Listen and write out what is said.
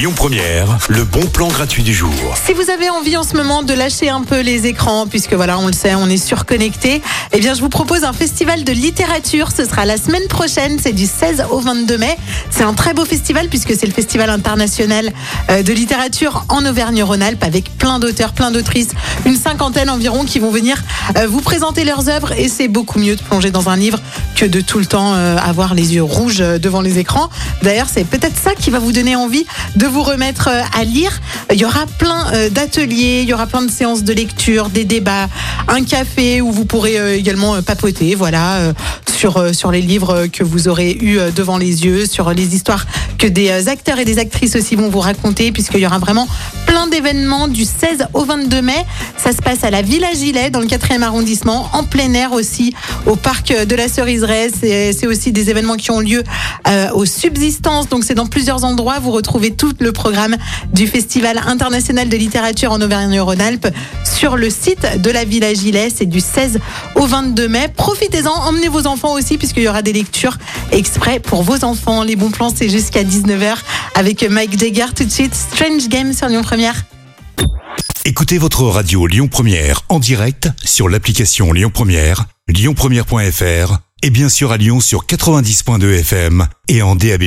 le bon plan gratuit du jour. Si vous avez envie en ce moment de lâcher un peu les écrans, puisque voilà, on le sait, on est surconnecté, eh bien, je vous propose un festival de littérature. Ce sera la semaine prochaine, c'est du 16 au 22 mai. C'est un très beau festival puisque c'est le festival international euh, de littérature en Auvergne-Rhône-Alpes avec plein d'auteurs, plein d'autrices, une cinquantaine environ qui vont venir euh, vous présenter leurs œuvres et c'est beaucoup mieux de plonger dans un livre que de tout le temps euh, avoir les yeux rouges devant les écrans. D'ailleurs, c'est peut-être ça qui va vous donner envie de vous remettre euh, à lire. Il y aura plein euh, d'ateliers, il y aura plein de séances de lecture, des débats, un café où vous pourrez euh, également papoter, voilà, sur euh, sur les livres que vous aurez eu euh, devant les yeux, sur les histoires que des euh, acteurs et des actrices aussi vont vous raconter, puisqu'il y aura vraiment plein d'événements du 16 au 22 mai. Ça se passe à la Villa Gilet, dans le 4e arrondissement, en plein air aussi, au parc de la Ceriseraie. C'est aussi des événements qui ont lieu euh, aux subsistances, donc c'est dans plusieurs endroits. Vous retrouvez tout le programme du Festival international de littérature en Auvergne-Rhône-Alpes sur le site de la Villa Gilet. C'est du 16 au 22 mai. Profitez-en, emmenez vos enfants aussi, puisqu'il y aura des lectures exprès pour vos enfants. Les bons plans, c'est jusqu'à 19h avec Mike Jagger tout de suite. Strange Game sur Lyon Première. Écoutez votre radio Lyon Première en direct sur l'application Lyon Première, lyonpremière.fr et bien sûr à Lyon sur 90.2 FM et en DAB+.